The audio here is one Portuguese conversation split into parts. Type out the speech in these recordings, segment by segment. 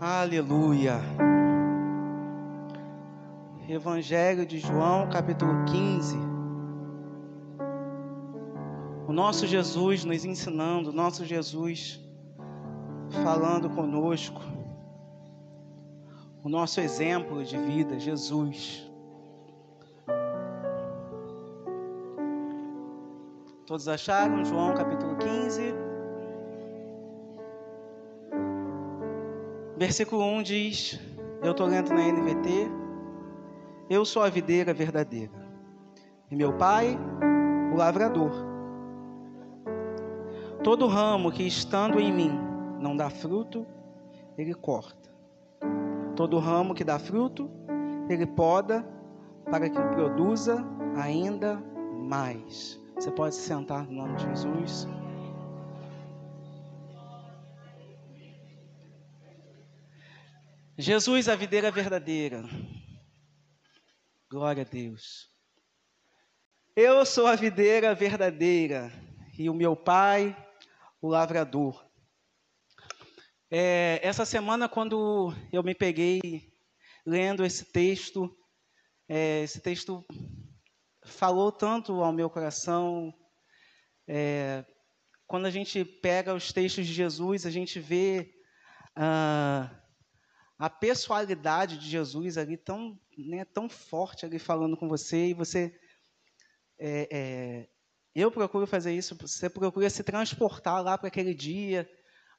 Aleluia. Evangelho de João, capítulo 15. O nosso Jesus nos ensinando, o nosso Jesus falando conosco. O nosso exemplo de vida, Jesus. Todos acharam? João capítulo 15. Versículo 1 diz: Eu estou lendo na NVT. Eu sou a videira verdadeira, e meu pai, o lavrador. Todo ramo que estando em mim não dá fruto, ele corta. Todo ramo que dá fruto, ele poda para que produza ainda mais. Você pode se sentar no nome de Jesus. Jesus, a videira verdadeira. Glória a Deus. Eu sou a videira verdadeira e o meu pai, o lavrador. É, essa semana, quando eu me peguei lendo esse texto, é, esse texto falou tanto ao meu coração. É, quando a gente pega os textos de Jesus, a gente vê. Ah, a pessoalidade de Jesus ali tão, né, tão forte ali falando com você e você é, é, eu procuro fazer isso você procura se transportar lá para aquele dia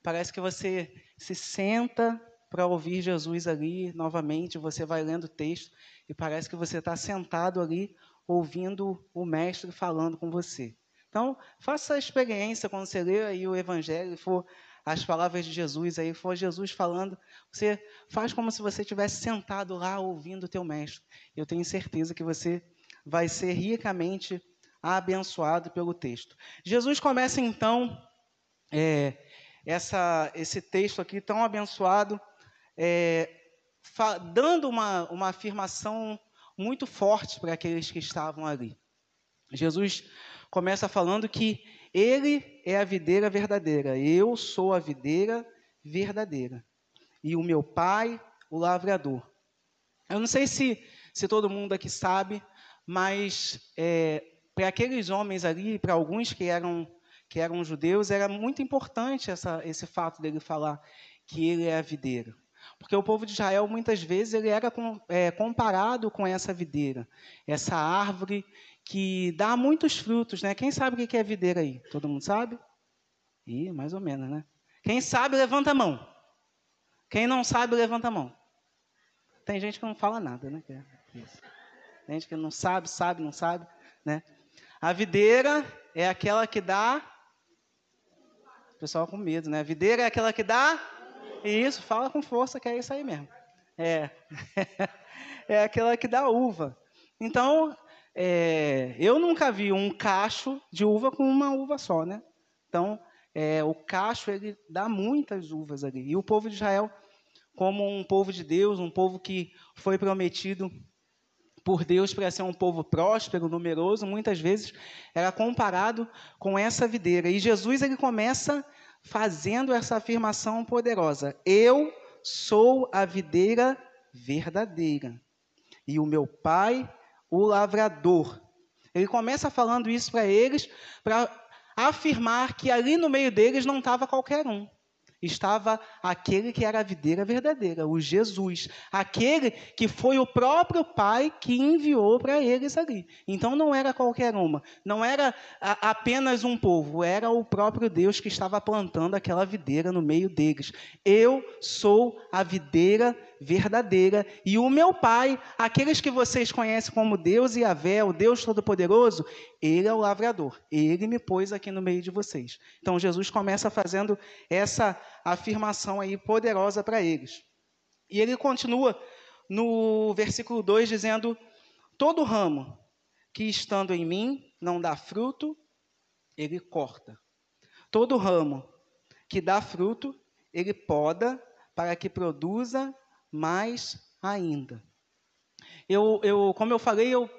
parece que você se senta para ouvir Jesus ali novamente você vai lendo o texto e parece que você está sentado ali ouvindo o mestre falando com você. Então faça a experiência quando você lê aí o Evangelho e for as palavras de Jesus aí, for Jesus falando, você faz como se você estivesse sentado lá ouvindo o teu mestre. Eu tenho certeza que você vai ser ricamente abençoado pelo texto. Jesus começa então é, essa, esse texto aqui tão abençoado, é, dando uma, uma afirmação muito forte para aqueles que estavam ali. Jesus começa falando que ele é a videira verdadeira, eu sou a videira verdadeira. E o meu pai, o lavrador. Eu não sei se, se todo mundo aqui sabe, mas é, para aqueles homens ali, para alguns que eram, que eram judeus, era muito importante essa, esse fato dele falar que ele é a videira. Porque o povo de Israel, muitas vezes, ele era com, é, comparado com essa videira, essa árvore que dá muitos frutos, né? Quem sabe o que é videira aí? Todo mundo sabe? Ih, mais ou menos, né? Quem sabe, levanta a mão. Quem não sabe, levanta a mão. Tem gente que não fala nada, né? É Tem gente que não sabe, sabe, não sabe, né? A videira é aquela que dá. O pessoal com medo, né? A videira é aquela que dá. Isso, fala com força, que é isso aí mesmo. É. é aquela que dá uva. Então, é, eu nunca vi um cacho de uva com uma uva só, né? Então, é, o cacho ele dá muitas uvas ali. E o povo de Israel, como um povo de Deus, um povo que foi prometido por Deus para ser um povo próspero, numeroso, muitas vezes era comparado com essa videira. E Jesus ele começa fazendo essa afirmação poderosa: Eu sou a videira verdadeira, e o meu Pai o lavrador. Ele começa falando isso para eles, para afirmar que ali no meio deles não estava qualquer um estava aquele que era a videira verdadeira, o Jesus, aquele que foi o próprio Pai que enviou para eles ali. Então não era qualquer uma, não era a, apenas um povo, era o próprio Deus que estava plantando aquela videira no meio deles. Eu sou a videira verdadeira e o meu Pai, aqueles que vocês conhecem como Deus e Avé, o Deus Todo-Poderoso, ele é o lavrador. Ele me pôs aqui no meio de vocês. Então Jesus começa fazendo essa afirmação aí poderosa para eles. E ele continua no versículo 2 dizendo: Todo ramo que estando em mim não dá fruto, ele corta. Todo ramo que dá fruto, ele poda para que produza mais ainda. Eu, eu, como eu falei, eu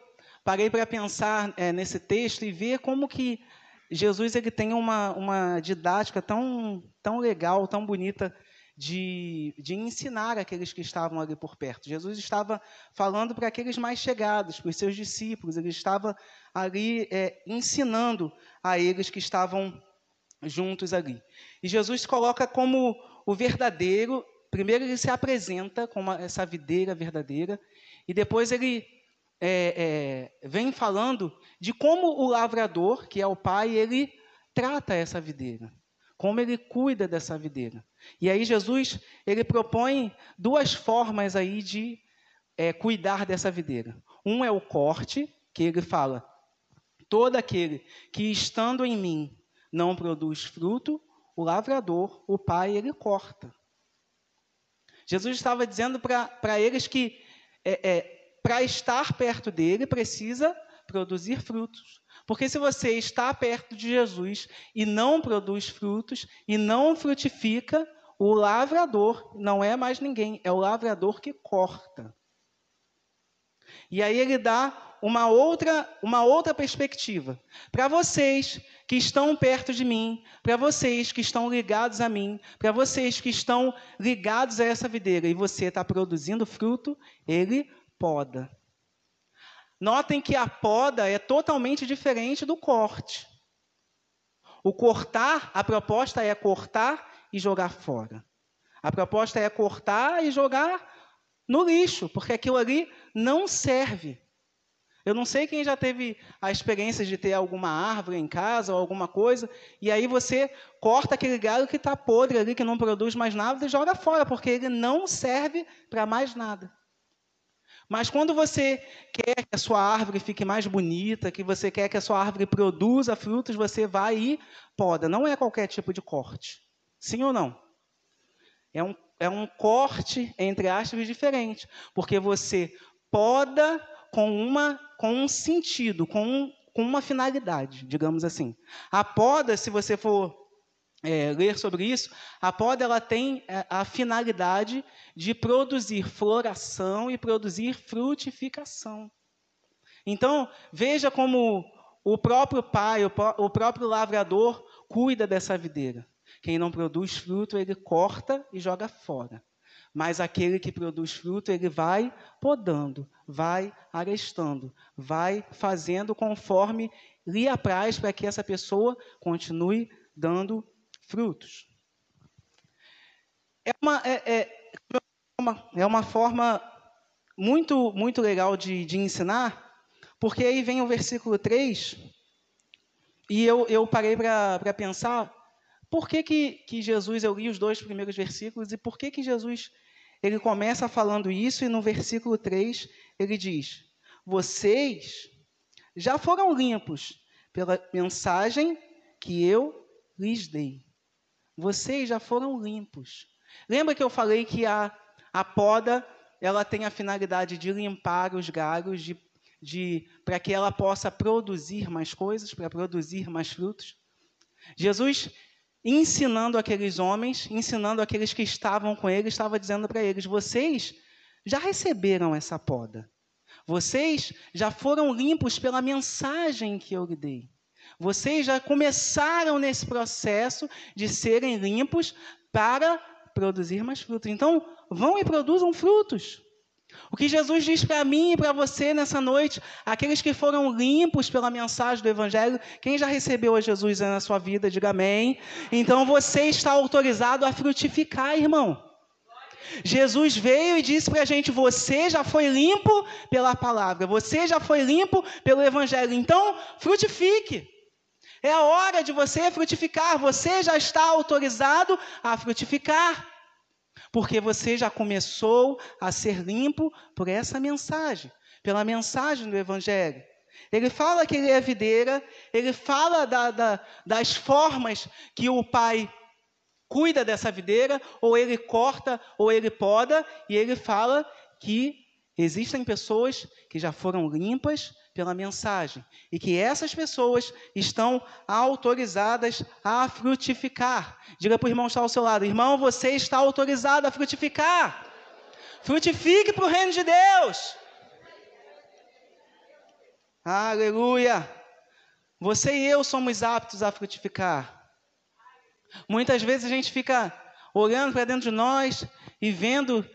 parei para pensar é, nesse texto e ver como que Jesus ele tem uma, uma didática tão, tão legal, tão bonita de, de ensinar aqueles que estavam ali por perto. Jesus estava falando para aqueles mais chegados, para os seus discípulos, ele estava ali é, ensinando a eles que estavam juntos ali. E Jesus coloca como o verdadeiro, primeiro ele se apresenta como essa videira verdadeira, e depois ele é, é, vem falando de como o lavrador, que é o pai, ele trata essa videira, como ele cuida dessa videira. E aí Jesus ele propõe duas formas aí de é, cuidar dessa videira. Um é o corte, que ele fala: todo aquele que estando em mim não produz fruto, o lavrador, o pai, ele corta. Jesus estava dizendo para eles que é, é, para estar perto dele precisa produzir frutos. Porque se você está perto de Jesus e não produz frutos e não frutifica, o lavrador não é mais ninguém, é o lavrador que corta. E aí ele dá uma outra, uma outra perspectiva. Para vocês que estão perto de mim, para vocês que estão ligados a mim, para vocês que estão ligados a essa videira e você está produzindo fruto, ele poda. Notem que a poda é totalmente diferente do corte. O cortar, a proposta é cortar e jogar fora. A proposta é cortar e jogar no lixo, porque aquilo ali não serve. Eu não sei quem já teve a experiência de ter alguma árvore em casa ou alguma coisa, e aí você corta aquele galho que está podre ali, que não produz mais nada, e joga fora, porque ele não serve para mais nada. Mas quando você quer que a sua árvore fique mais bonita, que você quer que a sua árvore produza frutos, você vai e poda. Não é qualquer tipo de corte. Sim ou não? É um, é um corte, entre aspas, diferente. Porque você poda com, uma, com um sentido, com, um, com uma finalidade, digamos assim. A poda, se você for é, ler sobre isso, a poda ela tem é, a finalidade de produzir floração e produzir frutificação. Então, veja como o próprio pai, o próprio lavrador cuida dessa videira. Quem não produz fruto, ele corta e joga fora. Mas aquele que produz fruto, ele vai podando, vai arestando, vai fazendo conforme lhe apraz para que essa pessoa continue dando frutos. É uma, é, é, é uma forma muito, muito legal de, de ensinar, porque aí vem o versículo 3, e eu, eu parei para pensar por que, que, que Jesus, eu li os dois primeiros versículos, e por que, que Jesus ele começa falando isso, e no versículo 3 ele diz: Vocês já foram limpos pela mensagem que eu lhes dei. Vocês já foram limpos. Lembra que eu falei que a, a poda ela tem a finalidade de limpar os galhos, de, de, para que ela possa produzir mais coisas, para produzir mais frutos? Jesus, ensinando aqueles homens, ensinando aqueles que estavam com ele, estava dizendo para eles: vocês já receberam essa poda. Vocês já foram limpos pela mensagem que eu lhe dei. Vocês já começaram nesse processo de serem limpos para produzir mais frutos. Então, vão e produzam frutos. O que Jesus diz para mim e para você nessa noite, aqueles que foram limpos pela mensagem do Evangelho, quem já recebeu a Jesus na sua vida, diga amém. Então você está autorizado a frutificar, irmão. Jesus veio e disse para a gente: você já foi limpo pela palavra, você já foi limpo pelo Evangelho, então frutifique. É a hora de você frutificar. Você já está autorizado a frutificar. Porque você já começou a ser limpo por essa mensagem, pela mensagem do Evangelho. Ele fala que ele é videira, ele fala da, da, das formas que o pai cuida dessa videira, ou ele corta, ou ele poda, e ele fala que existem pessoas que já foram limpas pela mensagem e que essas pessoas estão autorizadas a frutificar. Diga para o irmão que está ao seu lado: irmão, você está autorizado a frutificar. Frutifique para o reino de Deus. Aleluia. Você e eu somos aptos a frutificar. Muitas vezes a gente fica olhando para dentro de nós e vendo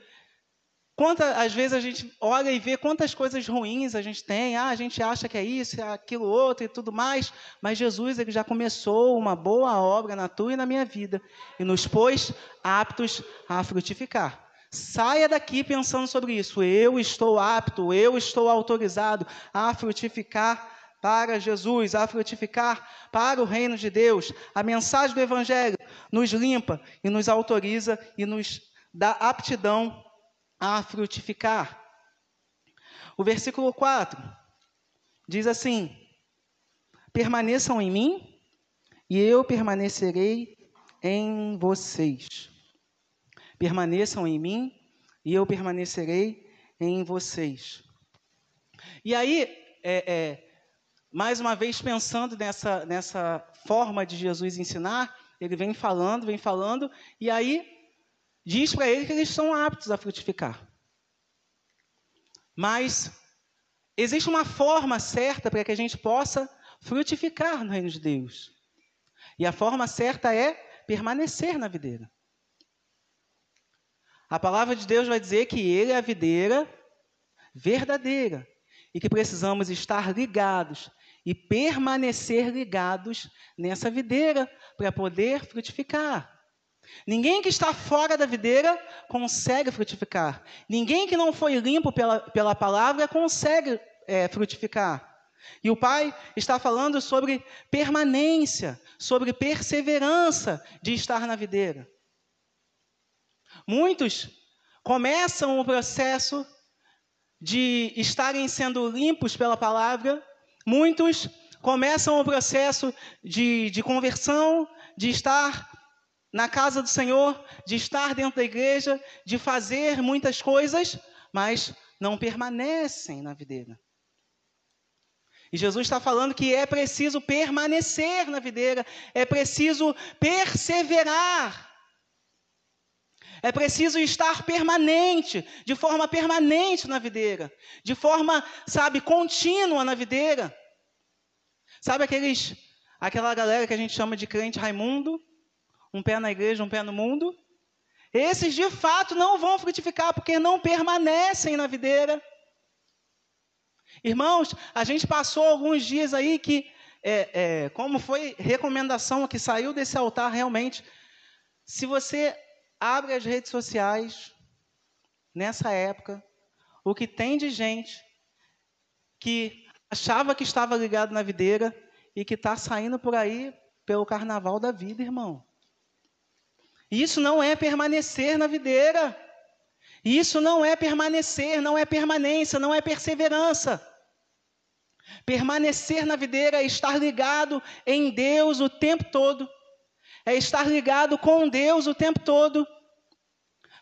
Quantas, às vezes a gente olha e vê quantas coisas ruins a gente tem, ah, a gente acha que é isso, é aquilo outro e tudo mais, mas Jesus ele já começou uma boa obra na tua e na minha vida e nos pôs aptos a frutificar. Saia daqui pensando sobre isso. Eu estou apto, eu estou autorizado a frutificar para Jesus, a frutificar para o reino de Deus. A mensagem do Evangelho nos limpa e nos autoriza e nos dá aptidão a frutificar. O versículo 4 diz assim: Permaneçam em mim e eu permanecerei em vocês. Permaneçam em mim e eu permanecerei em vocês. E aí, é, é, mais uma vez pensando nessa, nessa forma de Jesus ensinar, ele vem falando, vem falando, e aí diz para ele que eles são aptos a frutificar. Mas existe uma forma certa para que a gente possa frutificar no reino de Deus. E a forma certa é permanecer na videira. A palavra de Deus vai dizer que Ele é a videira verdadeira e que precisamos estar ligados e permanecer ligados nessa videira para poder frutificar. Ninguém que está fora da videira consegue frutificar. Ninguém que não foi limpo pela, pela palavra consegue é, frutificar. E o Pai está falando sobre permanência, sobre perseverança de estar na videira. Muitos começam o processo de estarem sendo limpos pela palavra, muitos começam o processo de, de conversão, de estar na casa do Senhor, de estar dentro da igreja, de fazer muitas coisas, mas não permanecem na videira. E Jesus está falando que é preciso permanecer na videira, é preciso perseverar. É preciso estar permanente, de forma permanente na videira, de forma, sabe, contínua na videira. Sabe aqueles aquela galera que a gente chama de crente Raimundo, um pé na igreja, um pé no mundo, esses de fato não vão frutificar porque não permanecem na videira. Irmãos, a gente passou alguns dias aí que, é, é, como foi recomendação que saiu desse altar realmente, se você abre as redes sociais nessa época, o que tem de gente que achava que estava ligado na videira e que está saindo por aí pelo carnaval da vida, irmão. Isso não é permanecer na videira. Isso não é permanecer, não é permanência, não é perseverança. Permanecer na videira é estar ligado em Deus o tempo todo, é estar ligado com Deus o tempo todo.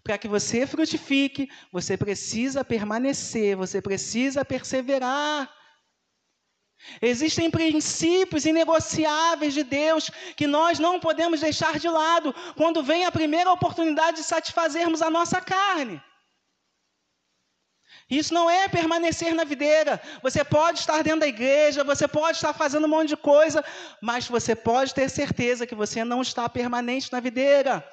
Para que você frutifique, você precisa permanecer, você precisa perseverar. Existem princípios inegociáveis de Deus que nós não podemos deixar de lado quando vem a primeira oportunidade de satisfazermos a nossa carne. Isso não é permanecer na videira. Você pode estar dentro da igreja, você pode estar fazendo um monte de coisa, mas você pode ter certeza que você não está permanente na videira.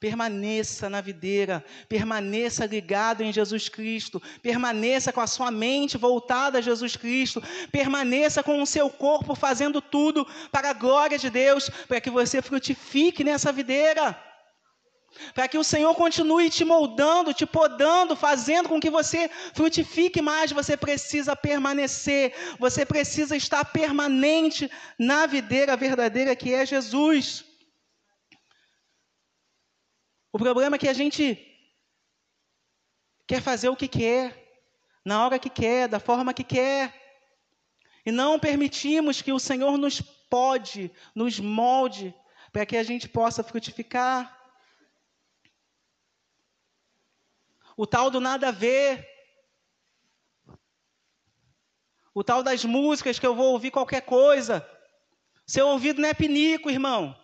Permaneça na videira, permaneça ligado em Jesus Cristo, permaneça com a sua mente voltada a Jesus Cristo, permaneça com o seu corpo fazendo tudo para a glória de Deus, para que você frutifique nessa videira. Para que o Senhor continue te moldando, te podando, fazendo com que você frutifique mais, você precisa permanecer, você precisa estar permanente na videira verdadeira que é Jesus. O problema é que a gente quer fazer o que quer, na hora que quer, da forma que quer, e não permitimos que o Senhor nos pode, nos molde, para que a gente possa frutificar. O tal do nada a ver, o tal das músicas que eu vou ouvir qualquer coisa. Seu ouvido não é pinico, irmão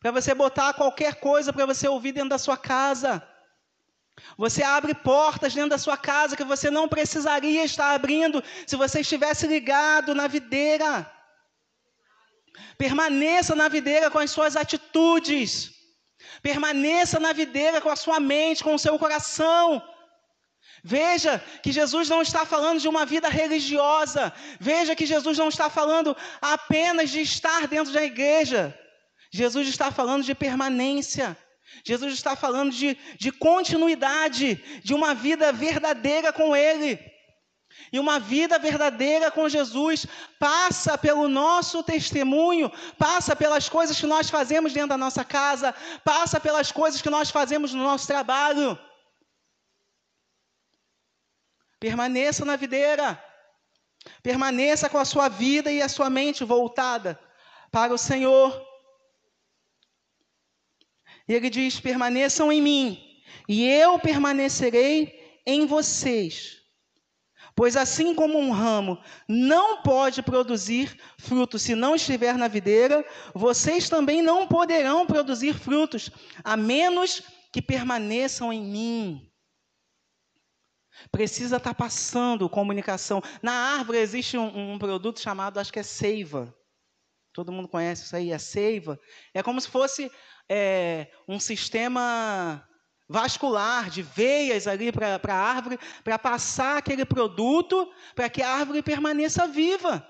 para você botar qualquer coisa para você ouvir dentro da sua casa. Você abre portas dentro da sua casa que você não precisaria estar abrindo se você estivesse ligado na videira. Permaneça na videira com as suas atitudes. Permaneça na videira com a sua mente, com o seu coração. Veja que Jesus não está falando de uma vida religiosa. Veja que Jesus não está falando apenas de estar dentro da igreja. Jesus está falando de permanência. Jesus está falando de, de continuidade, de uma vida verdadeira com Ele. E uma vida verdadeira com Jesus passa pelo nosso testemunho, passa pelas coisas que nós fazemos dentro da nossa casa, passa pelas coisas que nós fazemos no nosso trabalho. Permaneça na videira. Permaneça com a sua vida e a sua mente voltada para o Senhor. E ele diz: permaneçam em mim, e eu permanecerei em vocês. Pois assim como um ramo não pode produzir frutos se não estiver na videira, vocês também não poderão produzir frutos, a menos que permaneçam em mim. Precisa estar tá passando comunicação. Na árvore existe um, um, produto chamado, acho que é seiva. Todo mundo conhece isso aí, é seiva. É como se fosse é, um sistema vascular, de veias ali para a árvore, para passar aquele produto para que a árvore permaneça viva.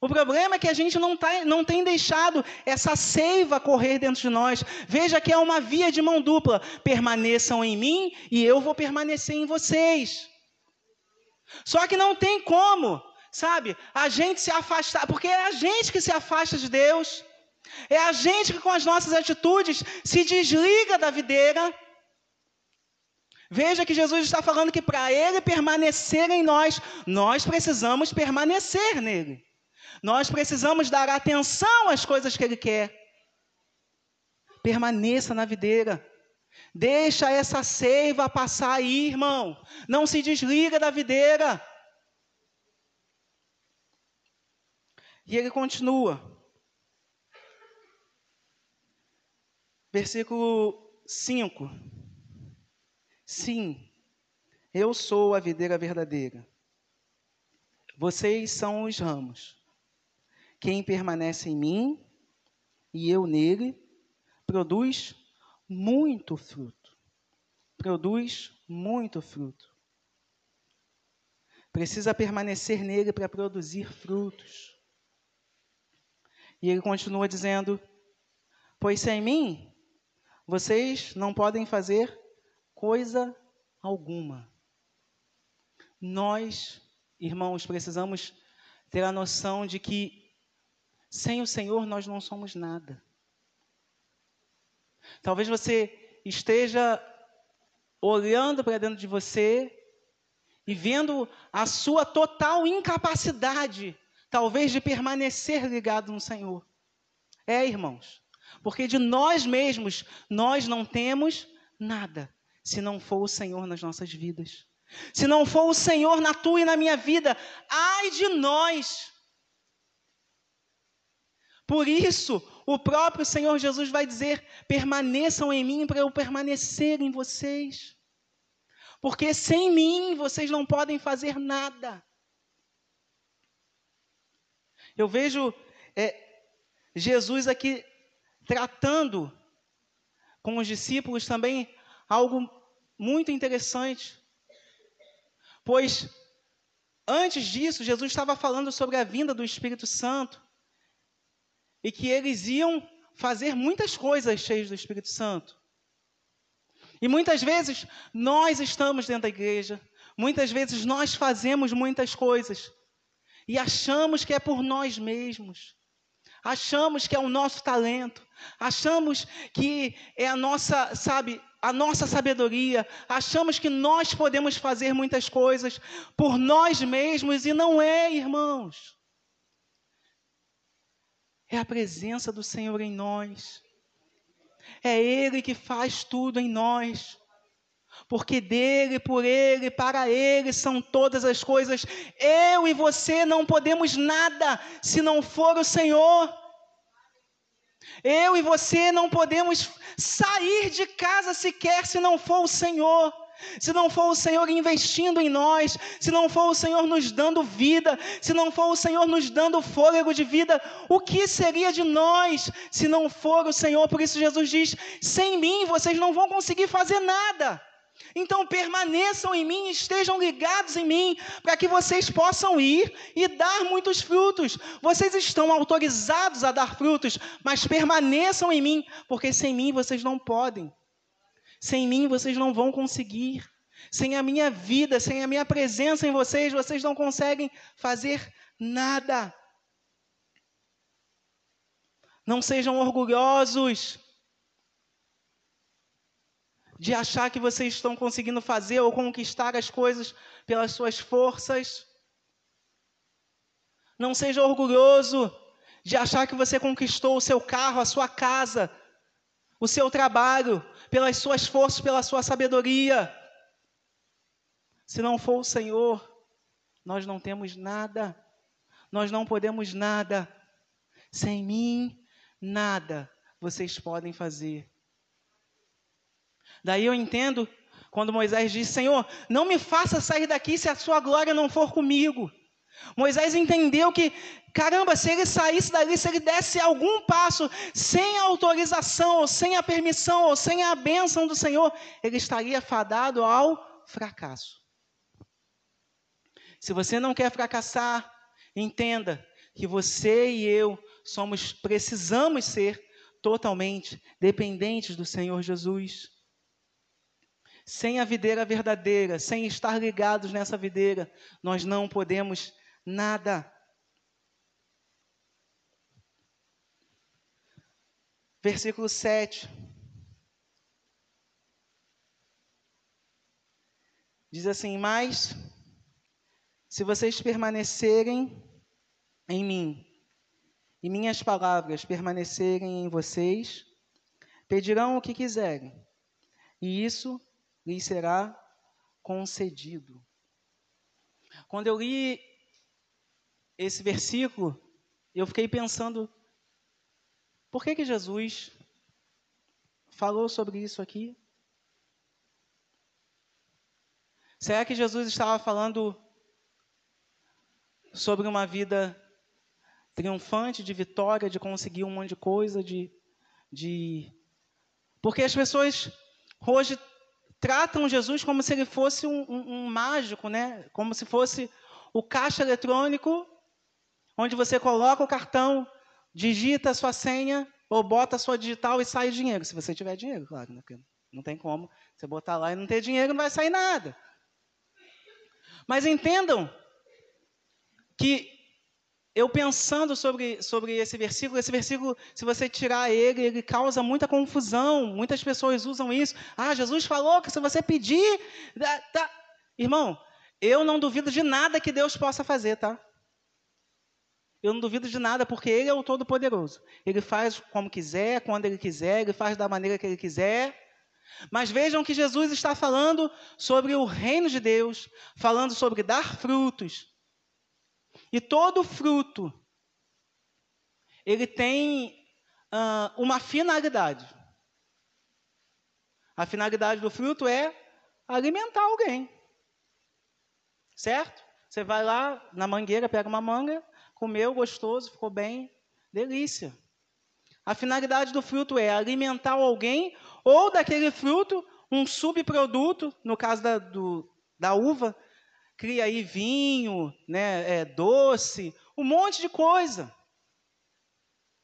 O problema é que a gente não, tá, não tem deixado essa seiva correr dentro de nós. Veja que é uma via de mão dupla. Permaneçam em mim e eu vou permanecer em vocês. Só que não tem como, sabe, a gente se afastar, porque é a gente que se afasta de Deus. É a gente que com as nossas atitudes se desliga da videira Veja que Jesus está falando que para ele permanecer em nós, nós precisamos permanecer nele. Nós precisamos dar atenção às coisas que ele quer. Permaneça na videira. Deixa essa seiva passar aí, irmão. Não se desliga da videira. E ele continua. Versículo 5. Sim, eu sou a videira verdadeira. Vocês são os ramos. Quem permanece em mim e eu nele, produz muito fruto. Produz muito fruto. Precisa permanecer nele para produzir frutos. E ele continua dizendo: Pois sem mim, vocês não podem fazer coisa alguma. Nós, irmãos, precisamos ter a noção de que sem o Senhor nós não somos nada. Talvez você esteja olhando para dentro de você e vendo a sua total incapacidade, talvez, de permanecer ligado no Senhor. É, irmãos, porque de nós mesmos nós não temos nada se não for o Senhor nas nossas vidas. Se não for o Senhor na tua e na minha vida, ai de nós. Por isso, o próprio Senhor Jesus vai dizer: permaneçam em mim para eu permanecer em vocês. Porque sem mim vocês não podem fazer nada. Eu vejo é, Jesus aqui tratando com os discípulos também algo muito interessante. Pois antes disso, Jesus estava falando sobre a vinda do Espírito Santo e que eles iam fazer muitas coisas cheias do Espírito Santo. E muitas vezes nós estamos dentro da igreja, muitas vezes nós fazemos muitas coisas e achamos que é por nós mesmos. Achamos que é o nosso talento, achamos que é a nossa, sabe, a nossa sabedoria, achamos que nós podemos fazer muitas coisas por nós mesmos e não é, irmãos. É a presença do Senhor em nós. É Ele que faz tudo em nós. Porque dele, por ele, para ele são todas as coisas. Eu e você não podemos nada se não for o Senhor. Eu e você não podemos sair de casa sequer se não for o Senhor. se não for o Senhor investindo em nós, se não for o Senhor nos dando vida, se não for o Senhor nos dando fôlego de vida, o que seria de nós se não for o Senhor? Por isso Jesus diz: sem mim vocês não vão conseguir fazer nada. Então permaneçam em mim, estejam ligados em mim, para que vocês possam ir e dar muitos frutos. Vocês estão autorizados a dar frutos, mas permaneçam em mim, porque sem mim vocês não podem. Sem mim vocês não vão conseguir. Sem a minha vida, sem a minha presença em vocês, vocês não conseguem fazer nada. Não sejam orgulhosos de achar que vocês estão conseguindo fazer ou conquistar as coisas pelas suas forças. Não seja orgulhoso de achar que você conquistou o seu carro, a sua casa, o seu trabalho, pelas suas forças, pela sua sabedoria. Se não for o Senhor, nós não temos nada, nós não podemos nada. Sem mim, nada vocês podem fazer. Daí eu entendo quando Moisés diz: Senhor, não me faça sair daqui se a sua glória não for comigo. Moisés entendeu que, caramba, se ele saísse dali, se ele desse algum passo sem a autorização, ou sem a permissão, ou sem a bênção do Senhor, ele estaria fadado ao fracasso. Se você não quer fracassar, entenda que você e eu somos, precisamos ser totalmente dependentes do Senhor Jesus. Sem a videira verdadeira, sem estar ligados nessa videira, nós não podemos nada. Versículo 7. Diz assim: Mas, se vocês permanecerem em mim, e minhas palavras permanecerem em vocês, pedirão o que quiserem, e isso lhes será concedido. Quando eu li esse versículo, eu fiquei pensando, por que que Jesus falou sobre isso aqui? Será que Jesus estava falando sobre uma vida triunfante, de vitória, de conseguir um monte de coisa, de, de... porque as pessoas hoje tratam Jesus como se ele fosse um, um, um mágico, né? Como se fosse o caixa eletrônico, onde você coloca o cartão, digita a sua senha ou bota a sua digital e sai dinheiro, se você tiver dinheiro, claro, né? Não tem como você botar lá e não ter dinheiro, não vai sair nada. Mas entendam que eu pensando sobre, sobre esse versículo, esse versículo, se você tirar ele, ele causa muita confusão. Muitas pessoas usam isso. Ah, Jesus falou que se você pedir. Tá. Irmão, eu não duvido de nada que Deus possa fazer, tá? Eu não duvido de nada, porque Ele é o Todo-Poderoso. Ele faz como quiser, quando Ele quiser, Ele faz da maneira que Ele quiser. Mas vejam que Jesus está falando sobre o reino de Deus, falando sobre dar frutos, e todo fruto, ele tem uh, uma finalidade. A finalidade do fruto é alimentar alguém. Certo? Você vai lá na mangueira, pega uma manga, comeu, gostoso, ficou bem, delícia. A finalidade do fruto é alimentar alguém, ou daquele fruto, um subproduto, no caso da, do, da uva, cria aí vinho, né, é, doce, um monte de coisa.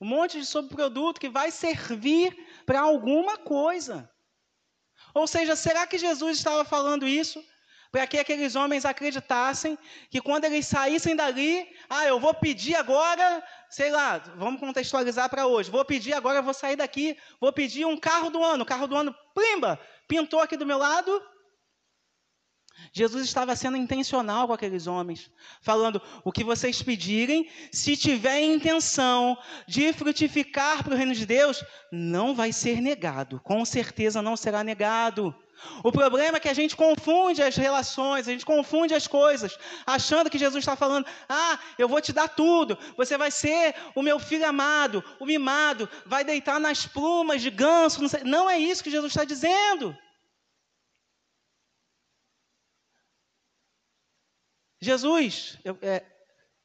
Um monte de subproduto que vai servir para alguma coisa. Ou seja, será que Jesus estava falando isso para que aqueles homens acreditassem que quando eles saíssem dali, ah, eu vou pedir agora, sei lá, vamos contextualizar para hoje, vou pedir agora, vou sair daqui, vou pedir um carro do ano, carro do ano, plimba, pintou aqui do meu lado, Jesus estava sendo intencional com aqueles homens, falando: o que vocês pedirem, se tiver intenção de frutificar para o reino de Deus, não vai ser negado, com certeza não será negado. O problema é que a gente confunde as relações, a gente confunde as coisas, achando que Jesus está falando: ah, eu vou te dar tudo, você vai ser o meu filho amado, o mimado, vai deitar nas plumas de ganso. Não, não é isso que Jesus está dizendo. Jesus, é,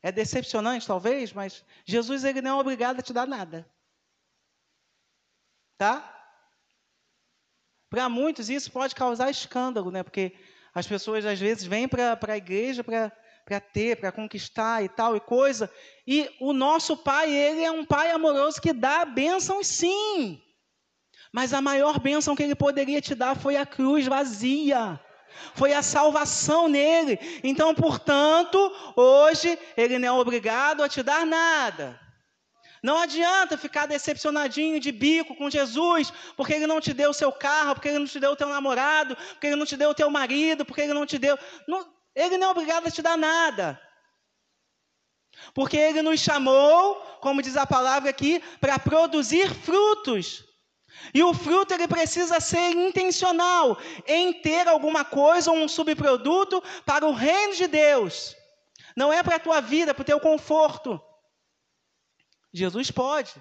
é decepcionante talvez, mas Jesus ele não é obrigado a te dar nada. Tá? Para muitos isso pode causar escândalo, né? Porque as pessoas às vezes vêm para a igreja para ter, para conquistar e tal e coisa. E o nosso pai, ele é um pai amoroso que dá bênçãos sim. Mas a maior bênção que ele poderia te dar foi a cruz vazia. Foi a salvação nele. Então, portanto, hoje ele não é obrigado a te dar nada. Não adianta ficar decepcionadinho de bico com Jesus, porque ele não te deu o seu carro, porque ele não te deu o teu namorado, porque ele não te deu o teu marido, porque ele não te deu. Não, ele não é obrigado a te dar nada. Porque ele nos chamou, como diz a palavra aqui, para produzir frutos. E o fruto ele precisa ser intencional em ter alguma coisa um subproduto para o reino de Deus. Não é para a tua vida, para o teu conforto. Jesus pode.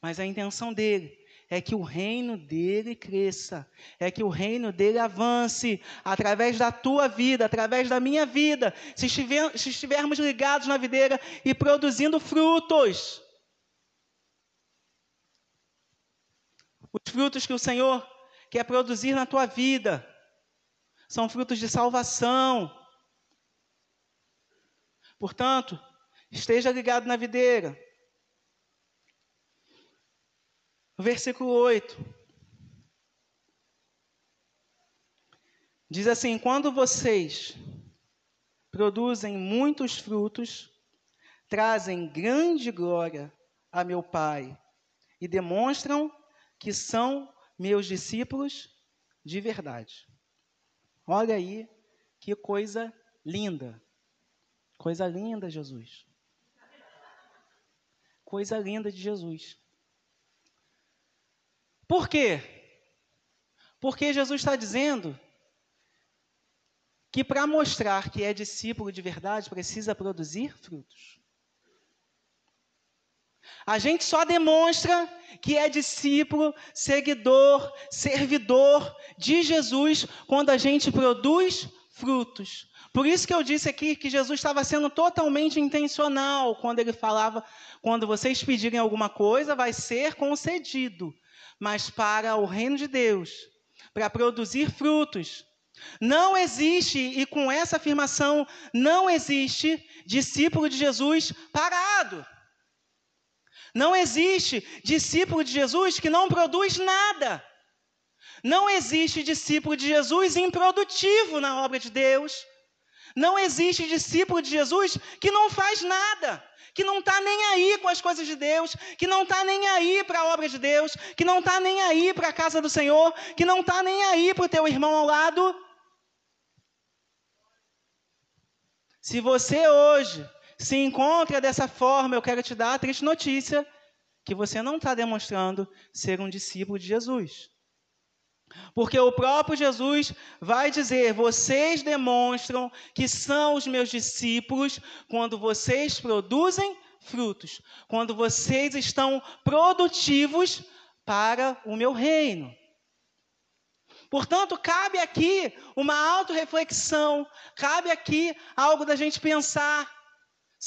Mas a intenção dele é que o reino dele cresça, é que o reino dele avance através da tua vida, através da minha vida, se, estiver, se estivermos ligados na videira e produzindo frutos. Os frutos que o Senhor quer produzir na tua vida são frutos de salvação. Portanto, esteja ligado na videira. versículo 8. Diz assim: Quando vocês produzem muitos frutos, trazem grande glória a meu Pai e demonstram que são meus discípulos de verdade. Olha aí que coisa linda. Coisa linda, Jesus. Coisa linda de Jesus. Por quê? Porque Jesus está dizendo que para mostrar que é discípulo de verdade precisa produzir frutos. A gente só demonstra que é discípulo, seguidor, servidor de Jesus quando a gente produz frutos. Por isso que eu disse aqui que Jesus estava sendo totalmente intencional quando ele falava: quando vocês pedirem alguma coisa, vai ser concedido mas para o reino de Deus, para produzir frutos. Não existe, e com essa afirmação, não existe discípulo de Jesus parado. Não existe discípulo de Jesus que não produz nada. Não existe discípulo de Jesus improdutivo na obra de Deus. Não existe discípulo de Jesus que não faz nada que não está nem aí com as coisas de Deus, que não está nem aí para a obra de Deus, que não está nem aí para a casa do Senhor, que não está nem aí para o teu irmão ao lado. Se você hoje se encontra dessa forma, eu quero te dar a triste notícia que você não está demonstrando ser um discípulo de Jesus. Porque o próprio Jesus vai dizer: vocês demonstram que são os meus discípulos quando vocês produzem frutos, quando vocês estão produtivos para o meu reino. Portanto, cabe aqui uma autorreflexão, cabe aqui algo da gente pensar: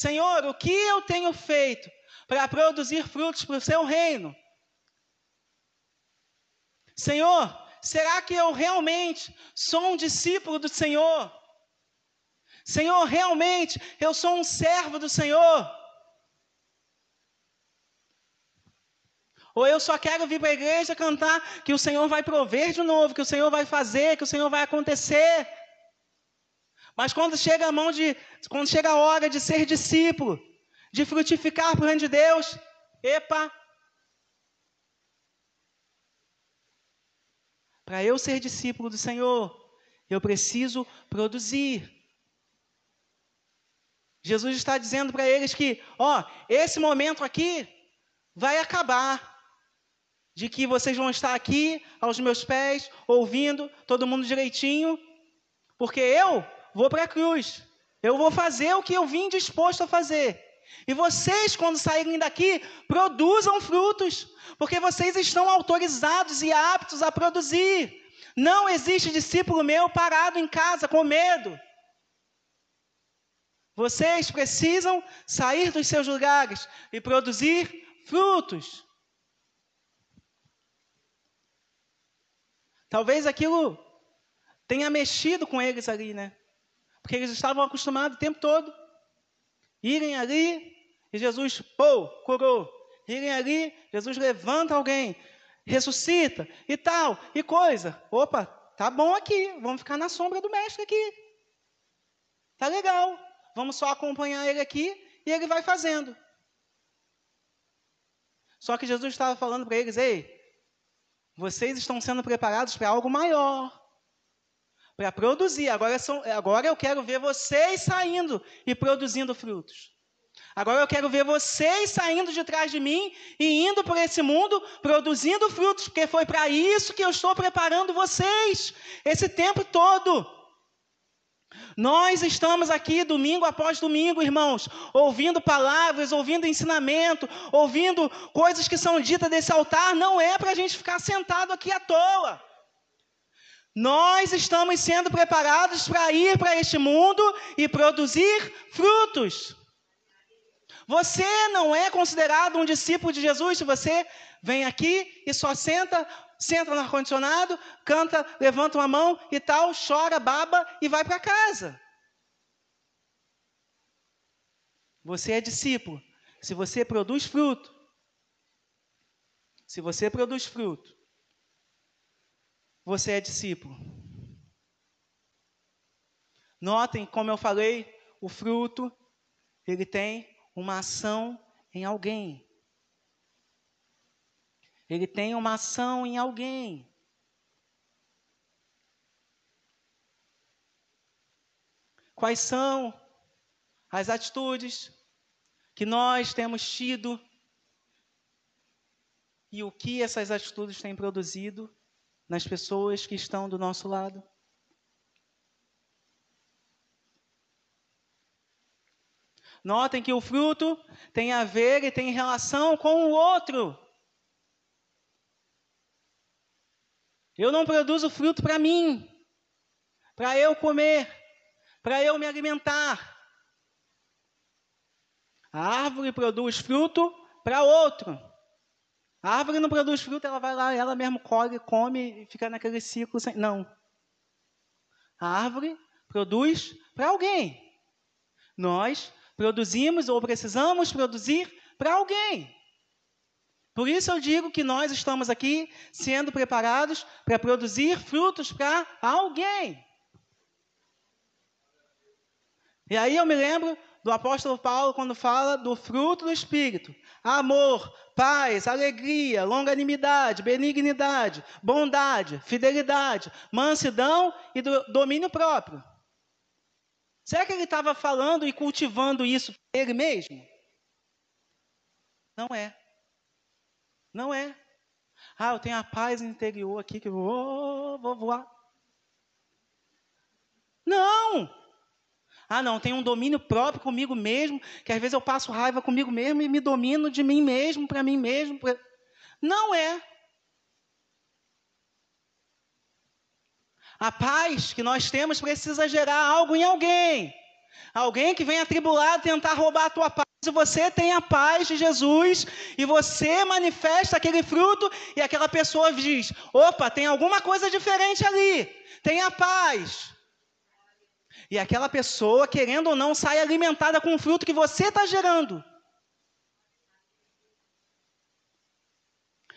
Senhor, o que eu tenho feito para produzir frutos para o seu reino? Senhor, Será que eu realmente sou um discípulo do Senhor? Senhor, realmente eu sou um servo do Senhor? Ou eu só quero vir para a igreja cantar que o Senhor vai prover de novo, que o Senhor vai fazer, que o Senhor vai acontecer. Mas quando chega a mão de, quando chega a hora de ser discípulo, de frutificar para o de Deus, epa, Para eu ser discípulo do Senhor, eu preciso produzir. Jesus está dizendo para eles que, ó, esse momento aqui vai acabar. De que vocês vão estar aqui aos meus pés, ouvindo todo mundo direitinho, porque eu vou para a cruz. Eu vou fazer o que eu vim disposto a fazer. E vocês, quando saírem daqui, produzam frutos, porque vocês estão autorizados e aptos a produzir. Não existe discípulo meu parado em casa com medo. Vocês precisam sair dos seus lugares e produzir frutos. Talvez aquilo tenha mexido com eles ali, né? Porque eles estavam acostumados o tempo todo irem ali e Jesus, pô, curou. Irem ali, Jesus levanta alguém, ressuscita e tal, e coisa. Opa, tá bom aqui, vamos ficar na sombra do mestre aqui. Tá legal. Vamos só acompanhar ele aqui e ele vai fazendo. Só que Jesus estava falando para eles: ei, vocês estão sendo preparados para algo maior, para produzir. Agora, são, agora eu quero ver vocês saindo e produzindo frutos. Agora eu quero ver vocês saindo de trás de mim e indo por esse mundo produzindo frutos, porque foi para isso que eu estou preparando vocês esse tempo todo. Nós estamos aqui domingo após domingo, irmãos, ouvindo palavras, ouvindo ensinamento, ouvindo coisas que são ditas desse altar, não é para a gente ficar sentado aqui à toa. Nós estamos sendo preparados para ir para este mundo e produzir frutos. Você não é considerado um discípulo de Jesus se você vem aqui e só senta, senta no ar-condicionado, canta, levanta uma mão e tal, chora, baba e vai para casa. Você é discípulo. Se você produz fruto, se você produz fruto, você é discípulo. Notem, como eu falei, o fruto, ele tem uma ação em alguém. Ele tem uma ação em alguém. Quais são as atitudes que nós temos tido e o que essas atitudes têm produzido nas pessoas que estão do nosso lado? Notem que o fruto tem a ver e tem relação com o outro. Eu não produzo fruto para mim, para eu comer, para eu me alimentar. A árvore produz fruto para outro. A árvore não produz fruto, ela vai lá, ela mesmo colhe, come e fica naquele ciclo. Sem... Não. A árvore produz para alguém. Nós produzimos ou precisamos produzir para alguém. Por isso eu digo que nós estamos aqui sendo preparados para produzir frutos para alguém. E aí eu me lembro do apóstolo Paulo quando fala do fruto do Espírito: amor, paz, alegria, longanimidade, benignidade, bondade, fidelidade, mansidão e domínio próprio. Será que ele estava falando e cultivando isso ele mesmo? Não é. Não é. Ah, eu tenho a paz interior aqui que eu vou, vou voar. Não! Ah, não, tenho um domínio próprio comigo mesmo, que às vezes eu passo raiva comigo mesmo e me domino de mim mesmo, para mim mesmo. Pra... Não é. A paz que nós temos precisa gerar algo em alguém. Alguém que vem atribulado tentar roubar a tua paz. E você tem a paz de Jesus e você manifesta aquele fruto e aquela pessoa diz: opa, tem alguma coisa diferente ali. Tem a paz. E aquela pessoa, querendo ou não, sai alimentada com o fruto que você está gerando.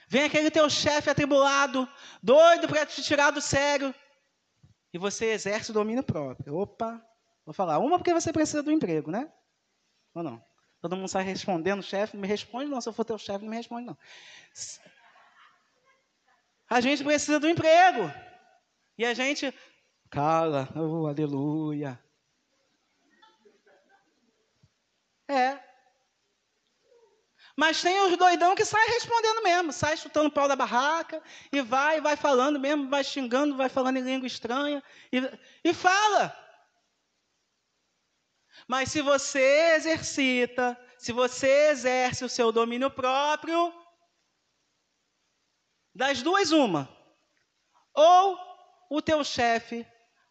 Vem aquele teu chefe atribulado, doido para te tirar do sério, e você exerce o domínio próprio. Opa, vou falar. Uma porque você precisa do emprego, né? Ou não? Todo mundo sai respondendo, chefe, me responde não. Se eu for teu chefe, não me responde não. A gente precisa do emprego. E a gente cala, oh, aleluia. É. Mas tem os doidão que sai respondendo mesmo, sai chutando o pau da barraca e vai, vai falando mesmo, vai xingando, vai falando em língua estranha e, e fala. Mas se você exercita, se você exerce o seu domínio próprio, das duas uma, ou o teu chefe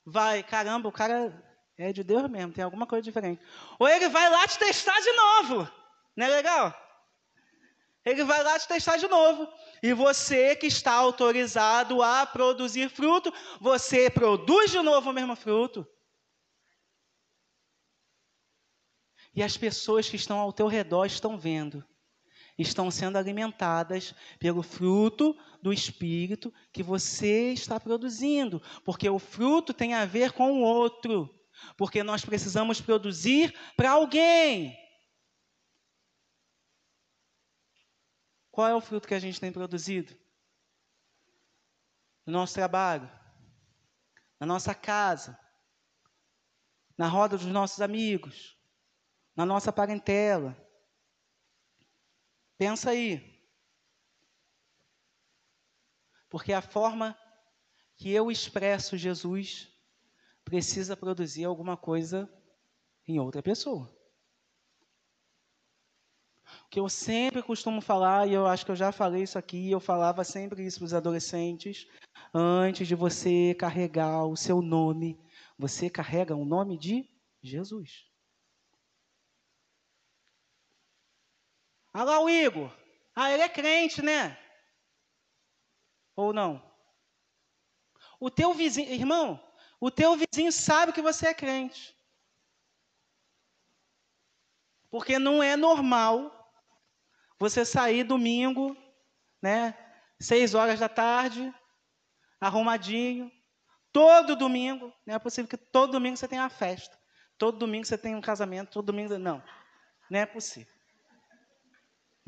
vai, caramba, o cara É de Deus mesmo, tem alguma coisa diferente. Ou ele vai lá te testar de novo. Não é legal? Ele vai lá te testar de novo. E você que está autorizado a produzir fruto, você produz de novo o mesmo fruto. E as pessoas que estão ao teu redor estão vendo, estão sendo alimentadas pelo fruto do Espírito que você está produzindo, porque o fruto tem a ver com o outro, porque nós precisamos produzir para alguém. Qual é o fruto que a gente tem produzido? No nosso trabalho, na nossa casa, na roda dos nossos amigos, na nossa parentela. Pensa aí. Porque a forma que eu expresso Jesus precisa produzir alguma coisa em outra pessoa. O que eu sempre costumo falar, e eu acho que eu já falei isso aqui, eu falava sempre isso para os adolescentes, antes de você carregar o seu nome, você carrega o nome de Jesus. Ah lá o Igor. Ah, ele é crente, né? Ou não? O teu vizinho, irmão, o teu vizinho sabe que você é crente. Porque não é normal você sair domingo, né? Seis horas da tarde, arrumadinho. Todo domingo, não é possível que todo domingo você tenha uma festa. Todo domingo você tenha um casamento, todo domingo. Não, não é possível.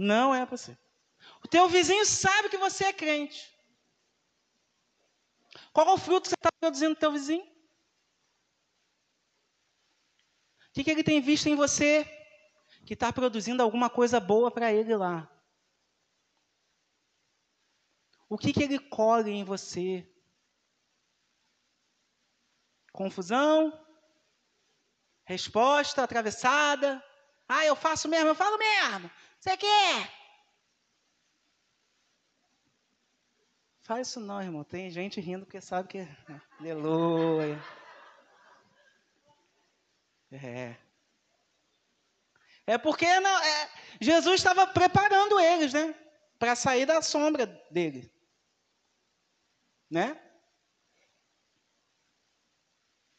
Não é possível. O teu vizinho sabe que você é crente. Qual é o fruto que você está produzindo no teu vizinho? O que, que ele tem visto em você que está produzindo alguma coisa boa para ele lá? O que, que ele colhe em você? Confusão? Resposta atravessada? Ah, eu faço mesmo, eu falo mesmo. Você quer? Faz isso não, irmão. Tem gente rindo porque sabe que. Aleluia. É. É porque não, é, Jesus estava preparando eles, né? Para sair da sombra dele. Né?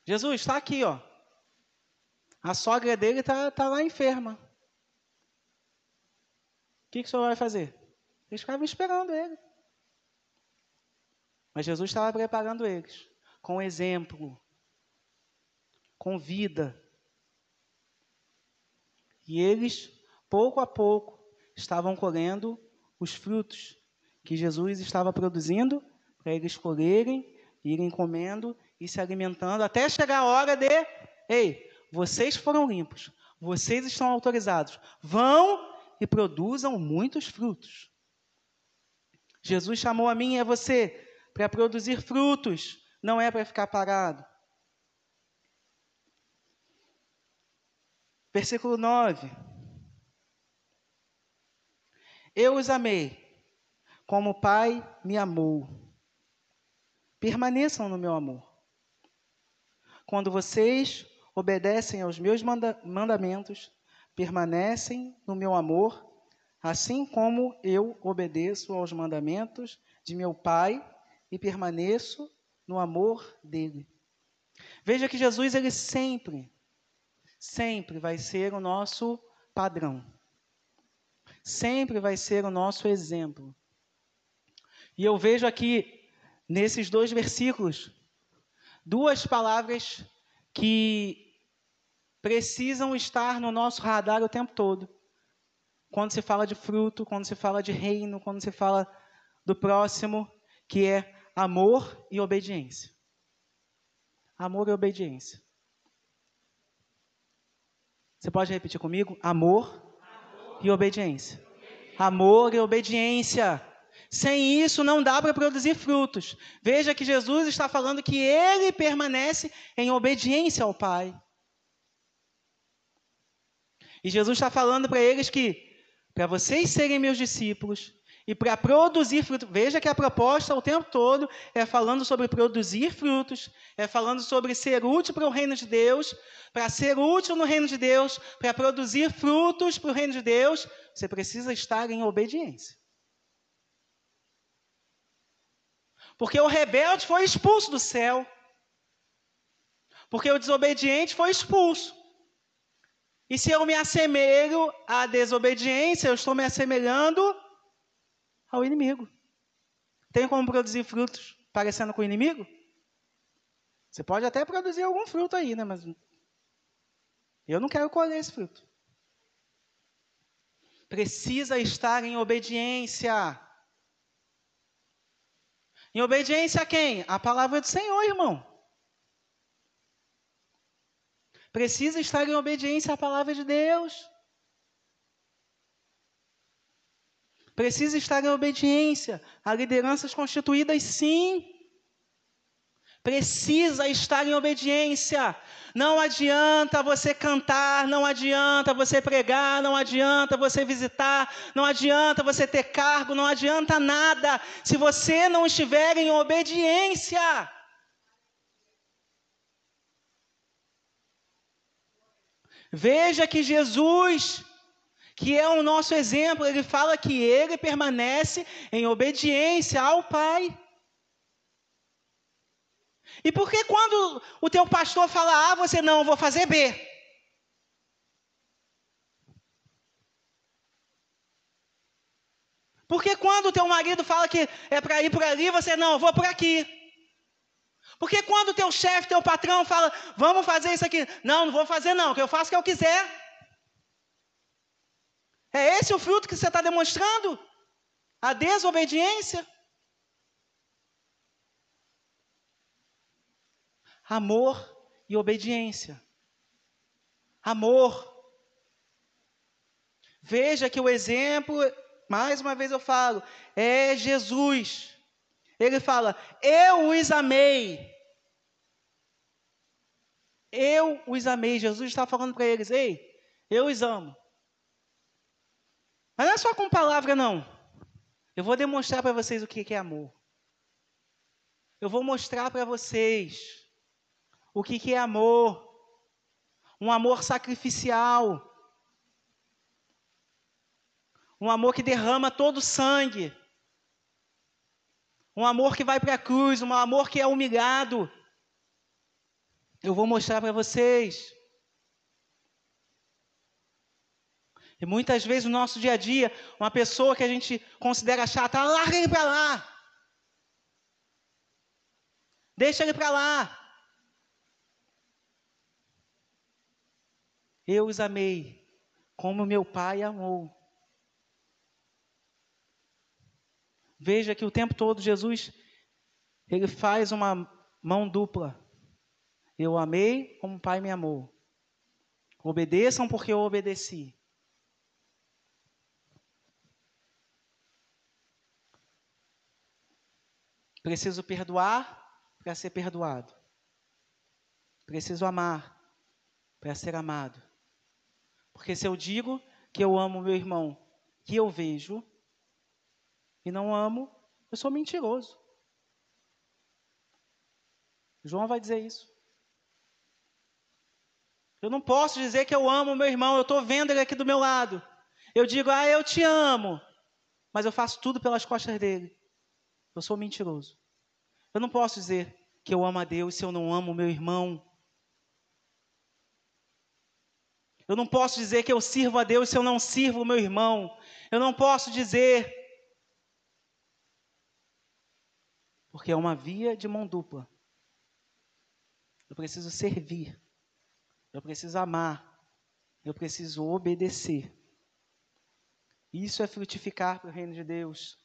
Jesus está aqui, ó. A sogra dele está tá lá enferma que, que o senhor vai fazer? Eles ficavam esperando ele. Mas Jesus estava preparando eles com exemplo, com vida. E eles, pouco a pouco, estavam colhendo os frutos que Jesus estava produzindo para eles colherem, irem comendo e se alimentando até chegar a hora de: ei, vocês foram limpos, vocês estão autorizados, vão e produzam muitos frutos. Jesus chamou a mim e a você para produzir frutos, não é para ficar parado. Versículo 9. Eu os amei, como o Pai me amou. Permaneçam no meu amor. Quando vocês obedecem aos meus manda mandamentos, permanecem no meu amor, assim como eu obedeço aos mandamentos de meu Pai e permaneço no amor dele. Veja que Jesus ele sempre, sempre vai ser o nosso padrão. Sempre vai ser o nosso exemplo. E eu vejo aqui nesses dois versículos duas palavras que precisam estar no nosso radar o tempo todo. Quando se fala de fruto, quando se fala de reino, quando se fala do próximo, que é amor e obediência. Amor e obediência. Você pode repetir comigo? Amor, amor. e obediência. Amor e obediência. Sem isso não dá para produzir frutos. Veja que Jesus está falando que ele permanece em obediência ao Pai. E Jesus está falando para eles que, para vocês serem meus discípulos, E para produzir fruto, veja que a proposta o tempo todo é falando sobre produzir frutos, é falando sobre ser útil para o reino de Deus, para ser útil no reino de Deus, para produzir frutos para o reino de Deus, você precisa estar em obediência. Porque o rebelde foi expulso do céu. Porque o desobediente foi expulso. E se eu me assemelho à desobediência, eu estou me assemelhando ao inimigo. Tem como produzir frutos parecendo com o inimigo? Você pode até produzir algum fruto aí, né? Mas eu não quero colher esse fruto. Precisa estar em obediência. Em obediência a quem? A palavra do Senhor, irmão. Precisa estar em obediência à palavra de Deus. Precisa estar em obediência a lideranças constituídas, sim. Precisa estar em obediência. Não adianta você cantar, não adianta você pregar, não adianta você visitar, não adianta você ter cargo, não adianta nada se você não estiver em obediência. Veja que Jesus que é o nosso exemplo, ele fala que ele permanece em obediência ao Pai. E por que quando o teu pastor fala A, você não, vou fazer B? Porque quando o teu marido fala que é para ir por ali, você não, vou por aqui. Porque quando teu chefe, teu patrão fala, vamos fazer isso aqui, não, não vou fazer não, que eu faço o que eu quiser. É esse o fruto que você está demonstrando? A desobediência? Amor e obediência. Amor. Veja que o exemplo, mais uma vez eu falo, é Jesus. Ele fala: Eu os amei. Eu os amei. Jesus está falando para eles: Ei, eu os amo. Mas não é só com palavra, não. Eu vou demonstrar para vocês o que é amor. Eu vou mostrar para vocês o que é amor. Um amor sacrificial. Um amor que derrama todo o sangue. Um amor que vai para a cruz. Um amor que é humilhado. Eu vou mostrar para vocês. E muitas vezes no nosso dia a dia, uma pessoa que a gente considera chata, larga ele para lá. Deixa ele para lá. Eu os amei, como meu pai amou. Veja que o tempo todo Jesus, ele faz uma mão dupla. Eu amei como o pai me amou. Obedeçam porque eu obedeci. Preciso perdoar para ser perdoado. Preciso amar para ser amado. Porque se eu digo que eu amo meu irmão, que eu vejo, e não amo, eu sou mentiroso. João vai dizer isso. Eu não posso dizer que eu amo meu irmão, eu estou vendo ele aqui do meu lado. Eu digo, ah, eu te amo, mas eu faço tudo pelas costas dele. Eu sou mentiroso. Eu não posso dizer que eu amo a Deus se eu não amo meu irmão. Eu não posso dizer que eu sirvo a Deus se eu não sirvo o meu irmão. Eu não posso dizer. Porque é uma via de mão dupla. Eu preciso servir. Eu preciso amar. Eu preciso obedecer. Isso é frutificar para o reino de Deus.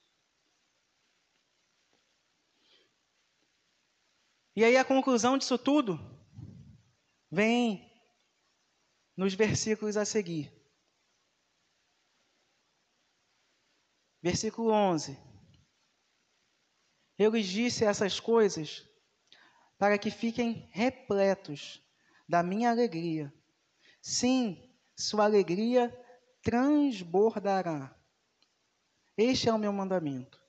E aí a conclusão disso tudo vem nos versículos a seguir. Versículo 11. Eu lhes disse essas coisas para que fiquem repletos da minha alegria. Sim, sua alegria transbordará. Este é o meu mandamento.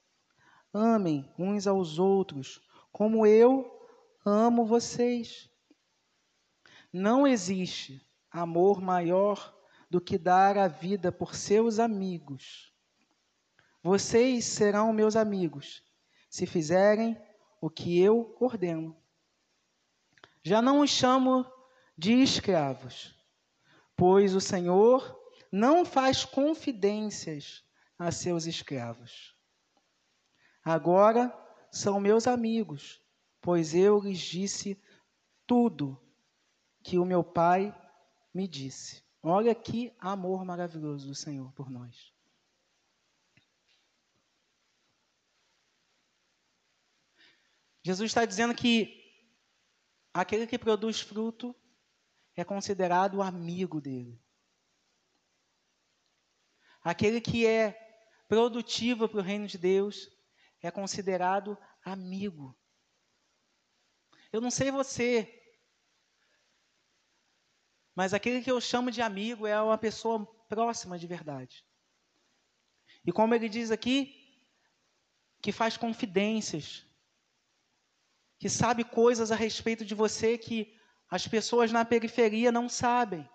Amem uns aos outros, como eu amo vocês. Não existe amor maior do que dar a vida por seus amigos. Vocês serão meus amigos se fizerem o que eu ordeno. Já não os chamo de escravos, pois o Senhor não faz confidências a seus escravos. Agora são meus amigos, pois eu lhes disse tudo que o meu Pai me disse. Olha que amor maravilhoso do Senhor por nós. Jesus está dizendo que aquele que produz fruto é considerado amigo dele. Aquele que é produtivo para o reino de Deus é considerado amigo. Eu não sei você, mas aquele que eu chamo de amigo é uma pessoa próxima de verdade. E como ele diz aqui, que faz confidências, que sabe coisas a respeito de você que as pessoas na periferia não sabem.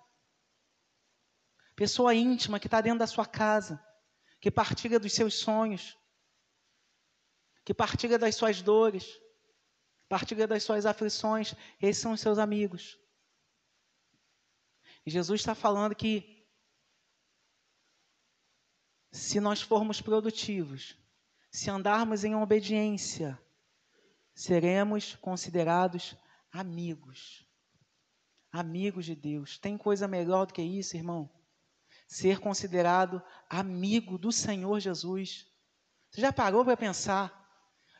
Pessoa íntima que está dentro da sua casa, que partilha dos seus sonhos, que partilha das suas dores, partilha das suas aflições. Esses são os seus amigos. E Jesus está falando que se nós formos produtivos, se andarmos em obediência, seremos considerados amigos. Amigos de Deus. Tem coisa melhor do que isso, irmão? Ser considerado amigo do Senhor Jesus. Você já parou para pensar?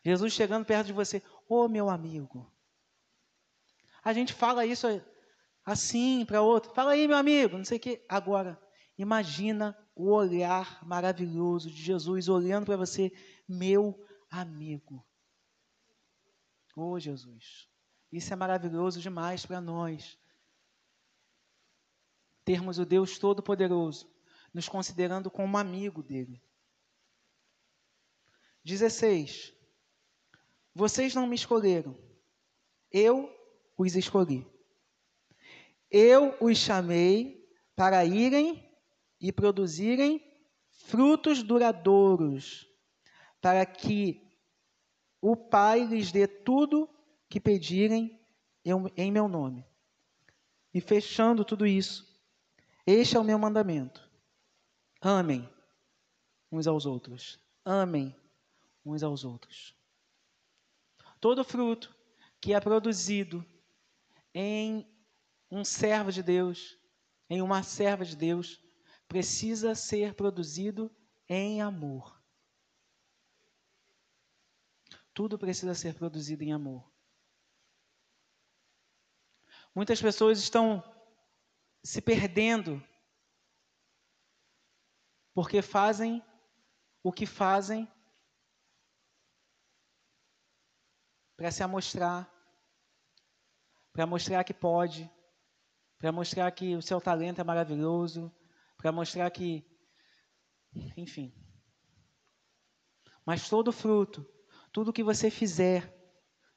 Jesus chegando perto de você, ô oh, meu amigo. A gente fala isso assim para outro, fala aí, meu amigo, não sei o quê. Agora, imagina o olhar maravilhoso de Jesus olhando para você, meu amigo. Oh, Jesus, isso é maravilhoso demais para nós. Termos o Deus Todo-Poderoso nos considerando como amigo dele. 16. Vocês não me escolheram, eu os escolhi. Eu os chamei para irem e produzirem frutos duradouros, para que o Pai lhes dê tudo que pedirem em meu nome. E fechando tudo isso, este é o meu mandamento: amem uns aos outros. Amem uns aos outros. Todo fruto que é produzido em um servo de Deus, em uma serva de Deus, precisa ser produzido em amor. Tudo precisa ser produzido em amor. Muitas pessoas estão se perdendo porque fazem o que fazem para se amostrar, para mostrar que pode, para mostrar que o seu talento é maravilhoso, para mostrar que, enfim. Mas todo fruto tudo que você fizer,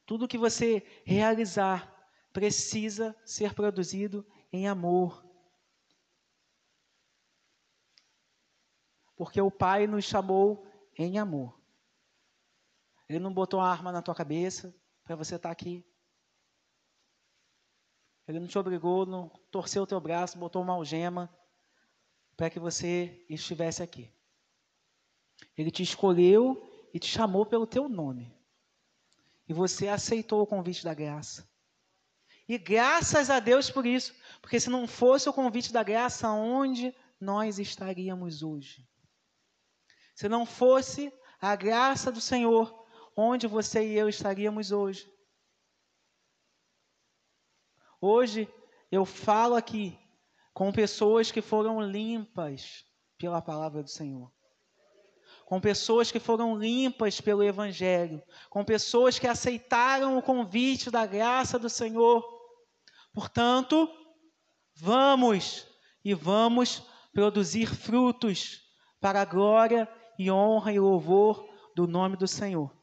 tudo que você realizar, precisa ser produzido em amor. Porque o Pai nos chamou em amor. Ele não botou uma arma na tua cabeça para você estar tá aqui. Ele não te obrigou, não torceu o teu braço, botou uma algema para que você estivesse aqui. Ele te escolheu e te chamou pelo teu nome. E você aceitou o convite da graça. E graças a Deus por isso, porque se não fosse o convite da graça, onde nós estaríamos hoje? Se não fosse a graça do Senhor, onde você e eu estaríamos hoje? Hoje eu falo aqui com pessoas que foram limpas pela palavra do Senhor com pessoas que foram limpas pelo Evangelho, com pessoas que aceitaram o convite da graça do Senhor. Portanto, vamos e vamos produzir frutos para a glória e honra e louvor do nome do Senhor.